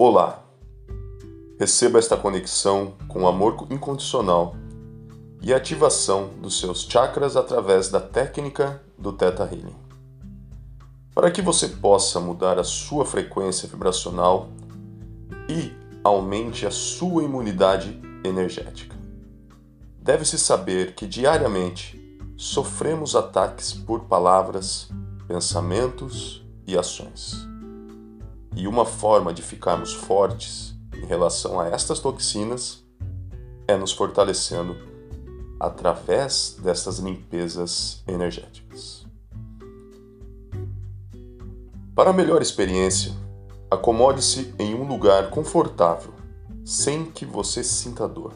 Olá! Receba esta conexão com amor incondicional e ativação dos seus chakras através da técnica do Theta Healing. Para que você possa mudar a sua frequência vibracional e aumente a sua imunidade energética. Deve-se saber que diariamente sofremos ataques por palavras, pensamentos e ações. E uma forma de ficarmos fortes em relação a estas toxinas é nos fortalecendo através dessas limpezas energéticas. Para melhor experiência, acomode-se em um lugar confortável, sem que você sinta dor,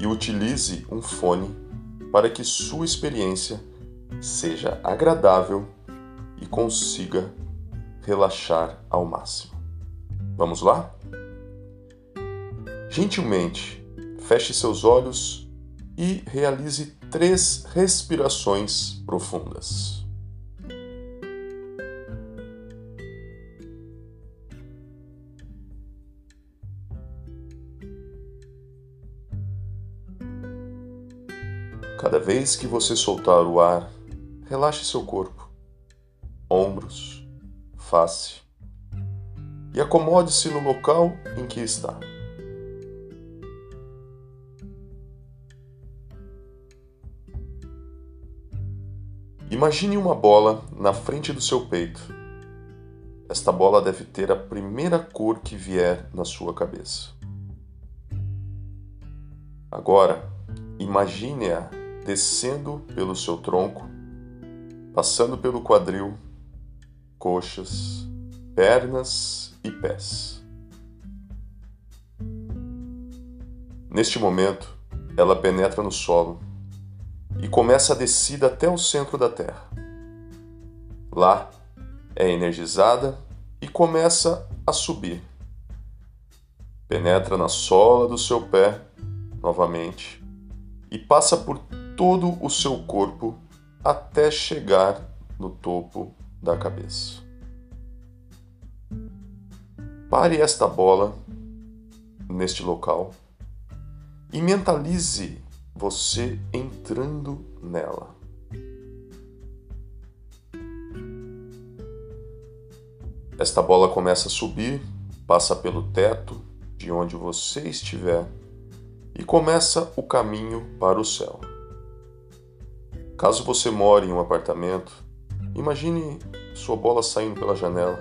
e utilize um fone para que sua experiência seja agradável e consiga relaxar ao máximo. Vamos lá? Gentilmente, feche seus olhos e realize três respirações profundas. Cada vez que você soltar o ar, relaxe seu corpo, face e acomode-se no local em que está. Imagine uma bola na frente do seu peito. Esta bola deve ter a primeira cor que vier na sua cabeça. Agora, imagine-a descendo pelo seu tronco, passando pelo quadril coxas, pernas e pés. Neste momento, ela penetra no solo e começa a descida até o centro da Terra. Lá, é energizada e começa a subir. Penetra na sola do seu pé novamente e passa por todo o seu corpo até chegar no topo da cabeça. Pare esta bola neste local e mentalize você entrando nela. Esta bola começa a subir, passa pelo teto de onde você estiver e começa o caminho para o céu. Caso você more em um apartamento, Imagine sua bola saindo pela janela.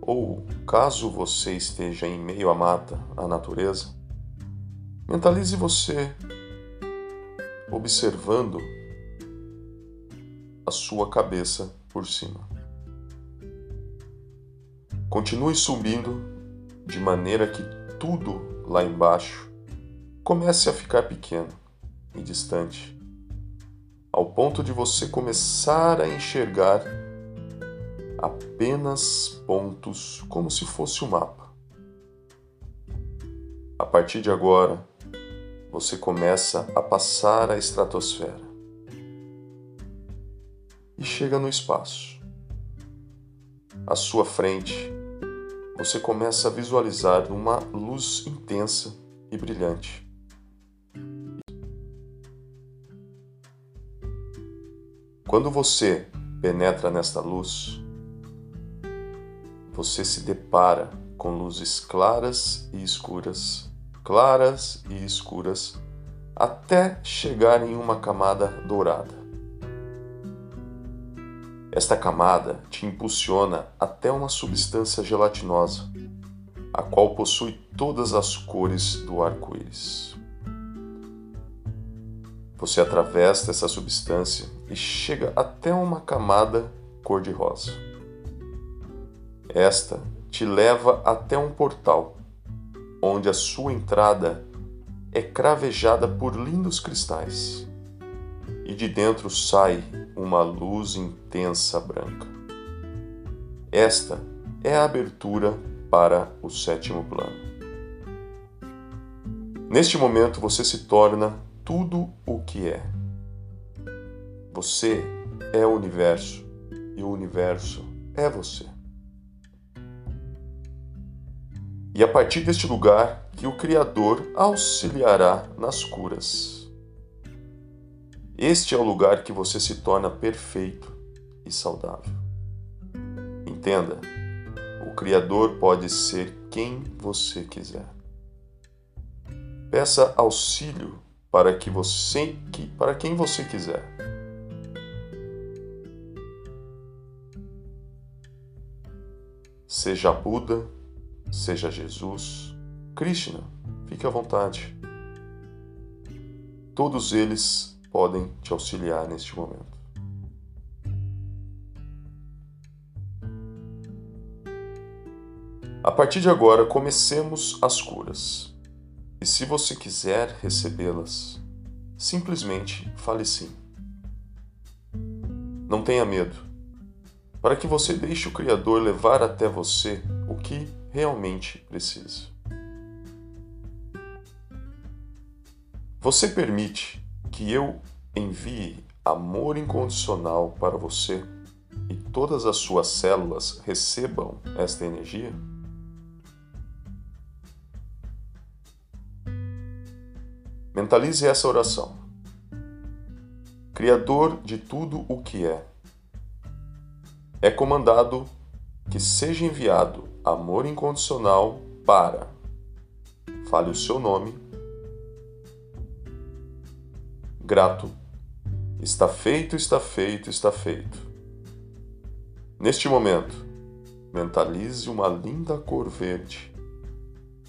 Ou, caso você esteja em meio à mata, à natureza, mentalize você observando a sua cabeça por cima. Continue subindo de maneira que tudo lá embaixo comece a ficar pequeno e distante ao ponto de você começar a enxergar apenas pontos como se fosse um mapa. A partir de agora, você começa a passar a estratosfera e chega no espaço. À sua frente, você começa a visualizar uma luz intensa e brilhante. Quando você penetra nesta luz, você se depara com luzes claras e escuras, claras e escuras, até chegar em uma camada dourada. Esta camada te impulsiona até uma substância gelatinosa, a qual possui todas as cores do arco-íris. Você atravessa essa substância e chega até uma camada cor-de-rosa. Esta te leva até um portal, onde a sua entrada é cravejada por lindos cristais, e de dentro sai uma luz intensa branca. Esta é a abertura para o sétimo plano. Neste momento você se torna tudo o que é. Você é o universo e o universo é você. E a partir deste lugar que o Criador auxiliará nas curas. Este é o lugar que você se torna perfeito e saudável. Entenda, o Criador pode ser quem você quiser. Peça auxílio para que você para quem você quiser. Seja Buda, seja Jesus, Krishna, fique à vontade. Todos eles podem te auxiliar neste momento. A partir de agora, comecemos as curas. E se você quiser recebê-las, simplesmente fale sim. Não tenha medo, para que você deixe o Criador levar até você o que realmente precisa. Você permite que eu envie amor incondicional para você e todas as suas células recebam esta energia? Mentalize essa oração. Criador de tudo o que é, é comandado que seja enviado amor incondicional para. Fale o seu nome. Grato. Está feito, está feito, está feito. Neste momento, mentalize uma linda cor verde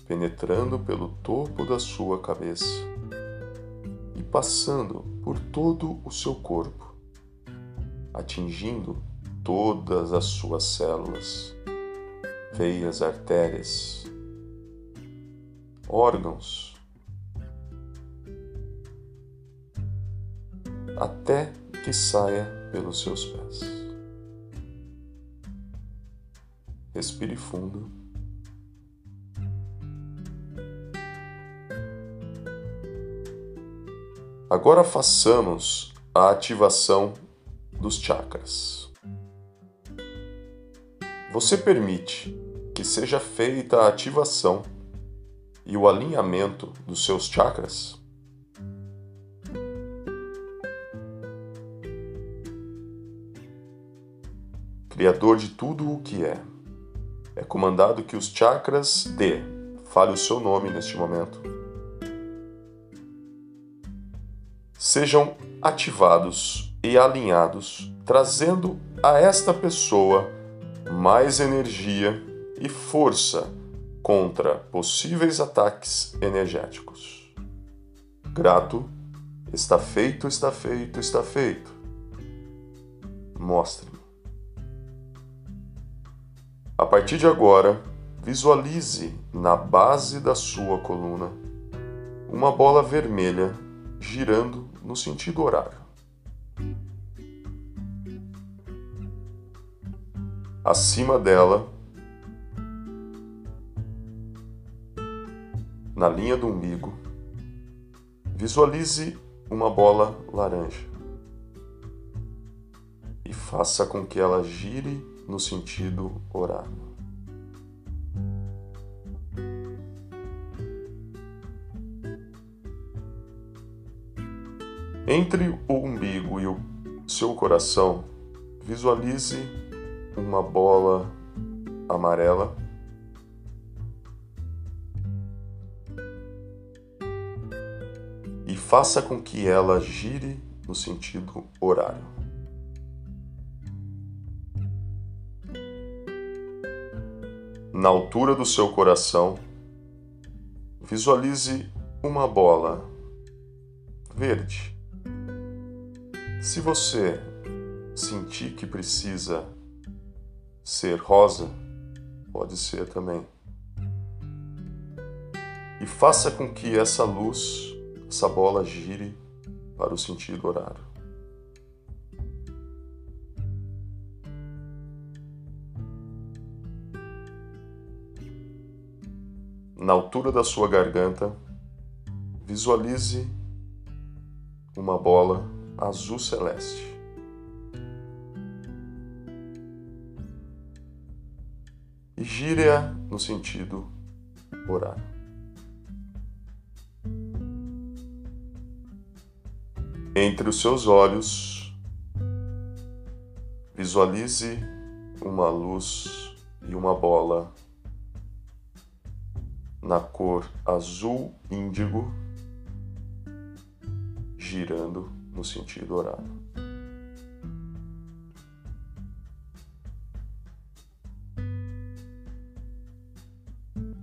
penetrando pelo topo da sua cabeça passando por todo o seu corpo, atingindo todas as suas células, veias, artérias, órgãos, até que saia pelos seus pés. Respire fundo. Agora façamos a ativação dos chakras. Você permite que seja feita a ativação e o alinhamento dos seus chakras? Criador de tudo o que é, é comandado que os chakras dê, fale o seu nome neste momento. Sejam ativados e alinhados, trazendo a esta pessoa mais energia e força contra possíveis ataques energéticos. Grato, está feito, está feito, está feito. Mostre-me. A partir de agora, visualize na base da sua coluna uma bola vermelha girando no sentido horário. Acima dela, na linha do umbigo, visualize uma bola laranja e faça com que ela gire no sentido horário. Entre o umbigo e o seu coração, visualize uma bola amarela. E faça com que ela gire no sentido horário. Na altura do seu coração, visualize uma bola verde. Se você sentir que precisa ser rosa, pode ser também. E faça com que essa luz, essa bola gire para o sentido horário. Na altura da sua garganta, visualize uma bola azul celeste. Gire-a no sentido horário. Entre os seus olhos, visualize uma luz e uma bola na cor azul índigo girando no sentido horário.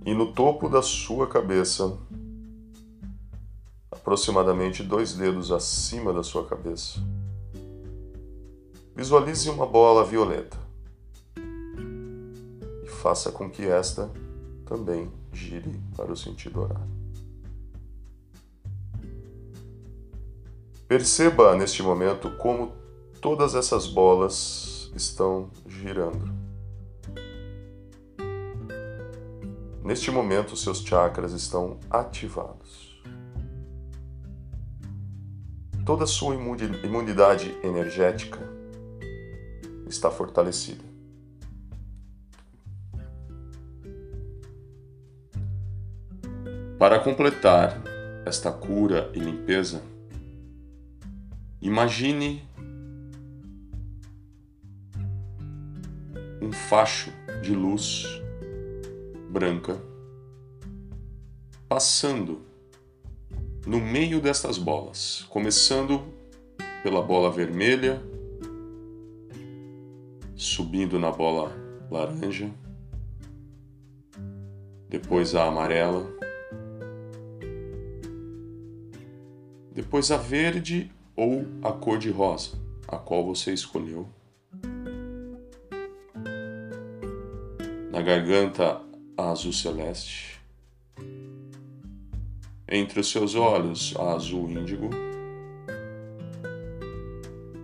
E no topo da sua cabeça, aproximadamente dois dedos acima da sua cabeça, visualize uma bola violeta e faça com que esta também gire para o sentido horário. Perceba neste momento como todas essas bolas estão girando. Neste momento, seus chakras estão ativados. Toda a sua imunidade energética está fortalecida. Para completar esta cura e limpeza, Imagine um facho de luz branca passando no meio destas bolas, começando pela bola vermelha, subindo na bola laranja, depois a amarela, depois a verde ou a cor de rosa, a qual você escolheu. Na garganta, azul celeste. Entre os seus olhos, azul índigo.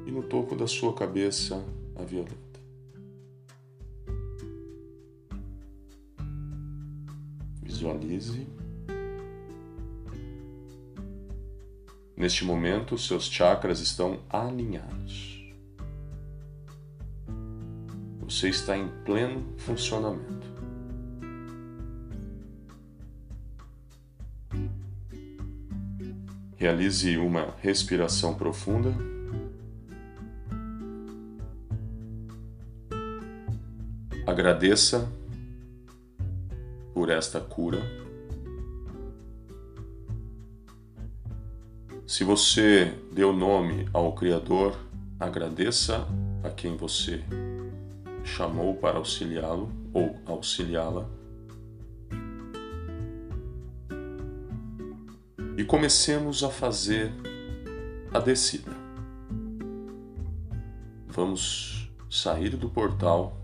E no topo da sua cabeça, a violeta. Visualize. Neste momento, seus chakras estão alinhados. Você está em pleno funcionamento. Realize uma respiração profunda. Agradeça por esta cura. Se você deu nome ao Criador, agradeça a quem você chamou para auxiliá-lo ou auxiliá-la. E comecemos a fazer a descida. Vamos sair do portal.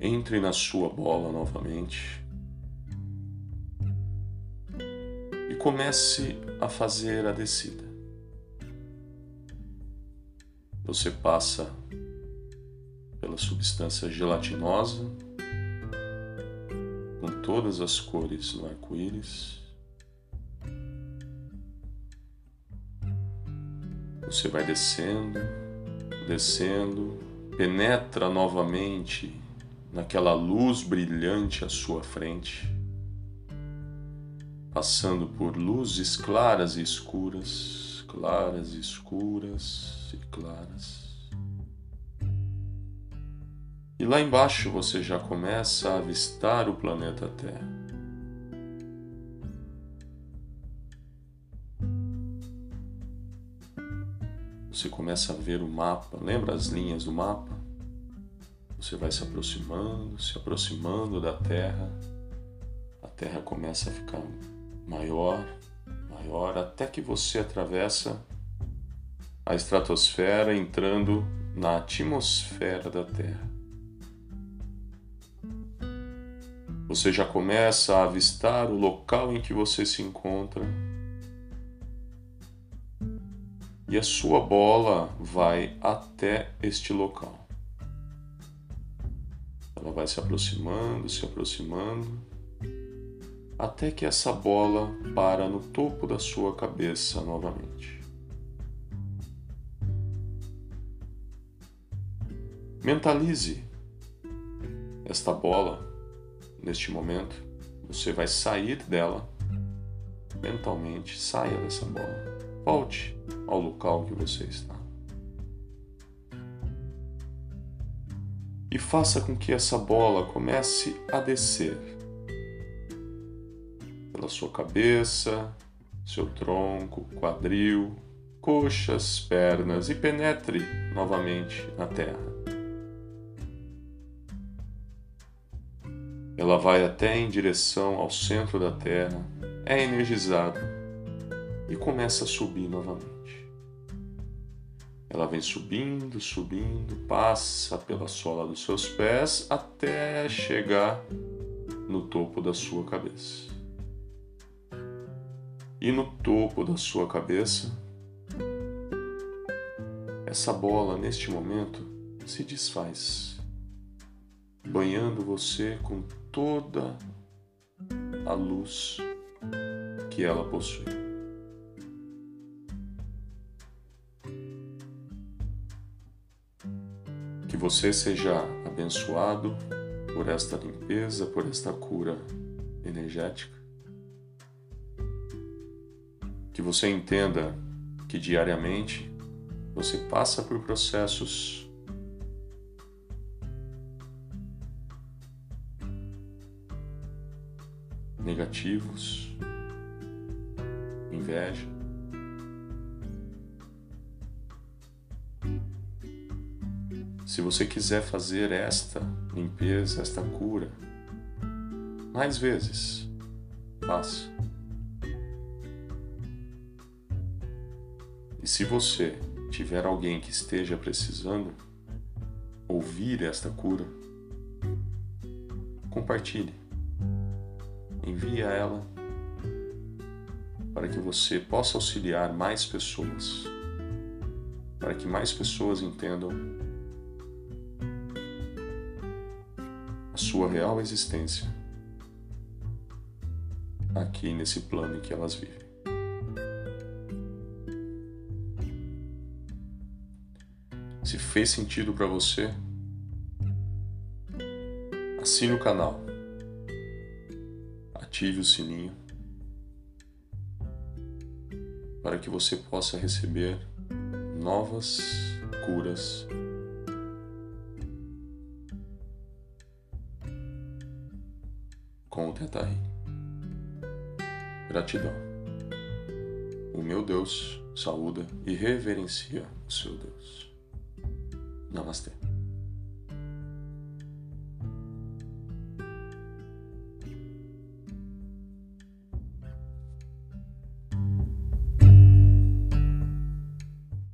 Entre na sua bola novamente. comece a fazer a descida. Você passa pela substância gelatinosa, todas as cores no arco-íris. Você vai descendo, descendo, penetra novamente naquela luz brilhante à sua frente passando por luzes claras e escuras, claras e escuras e claras. E lá embaixo você já começa a avistar o planeta Terra. Você começa a ver o mapa, lembra as linhas do mapa? Você vai se aproximando, se aproximando da Terra. A Terra começa a ficar maior, maior, até que você atravessa a estratosfera entrando na atmosfera da Terra. Você já começa a avistar o local em que você se encontra. E a sua bola vai até este local. Ela vai se aproximando, se aproximando até que essa bola para no topo da sua cabeça novamente. Mentalize esta bola neste momento, você vai sair dela mentalmente, saia dessa bola. Volte ao local que você está. E faça com que essa bola comece a descer pela sua cabeça, seu tronco, quadril, coxas, pernas e penetre novamente na terra. Ela vai até em direção ao centro da Terra, é energizada e começa a subir novamente. Ela vem subindo, subindo, passa pela sola dos seus pés até chegar no topo da sua cabeça. E no topo da sua cabeça, essa bola neste momento se desfaz, banhando você com toda a luz que ela possui. Que você seja abençoado por esta limpeza, por esta cura energética. Que você entenda que diariamente você passa por processos negativos, inveja. Se você quiser fazer esta limpeza, esta cura, mais vezes, faça. E se você tiver alguém que esteja precisando ouvir esta cura, compartilhe envie a ela para que você possa auxiliar mais pessoas, para que mais pessoas entendam a sua real existência aqui nesse plano em que elas vivem. Se fez sentido para você, assine o canal ative o sininho para que você possa receber novas curas. Com o Teta Gratidão. O meu Deus saúda e reverencia o seu Deus. Namastê.